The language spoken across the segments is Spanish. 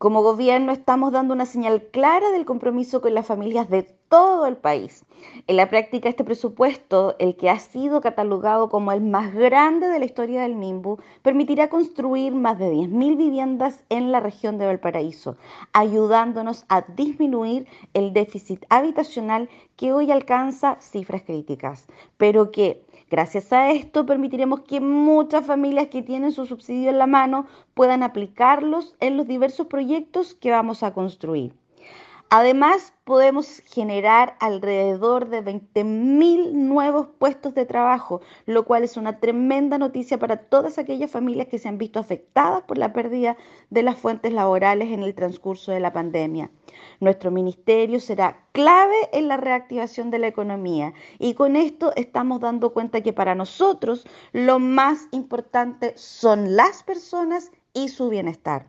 Como gobierno estamos dando una señal clara del compromiso con las familias de todo el país. En la práctica, este presupuesto, el que ha sido catalogado como el más grande de la historia del MIMBU, permitirá construir más de 10.000 viviendas en la región de Valparaíso, ayudándonos a disminuir el déficit habitacional que hoy alcanza cifras críticas, pero que Gracias a esto permitiremos que muchas familias que tienen su subsidio en la mano puedan aplicarlos en los diversos proyectos que vamos a construir. Además, podemos generar alrededor de 20.000 nuevos puestos de trabajo, lo cual es una tremenda noticia para todas aquellas familias que se han visto afectadas por la pérdida de las fuentes laborales en el transcurso de la pandemia. Nuestro ministerio será clave en la reactivación de la economía y con esto estamos dando cuenta que para nosotros lo más importante son las personas y su bienestar.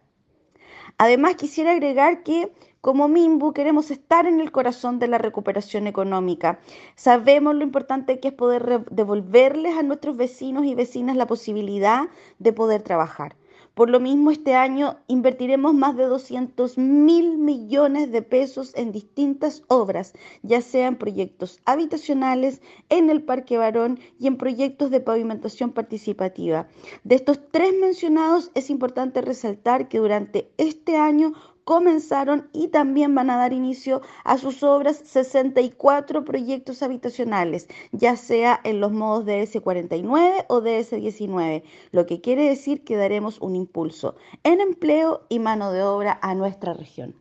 Además, quisiera agregar que como Mimbu queremos estar en el corazón de la recuperación económica. Sabemos lo importante que es poder devolverles a nuestros vecinos y vecinas la posibilidad de poder trabajar. Por lo mismo, este año invertiremos más de 200 mil millones de pesos en distintas obras, ya sean proyectos habitacionales, en el Parque Barón y en proyectos de pavimentación participativa. De estos tres mencionados, es importante resaltar que durante este año comenzaron y también van a dar inicio a sus obras 64 proyectos habitacionales, ya sea en los modos DS49 o DS19, lo que quiere decir que daremos un impulso en empleo y mano de obra a nuestra región.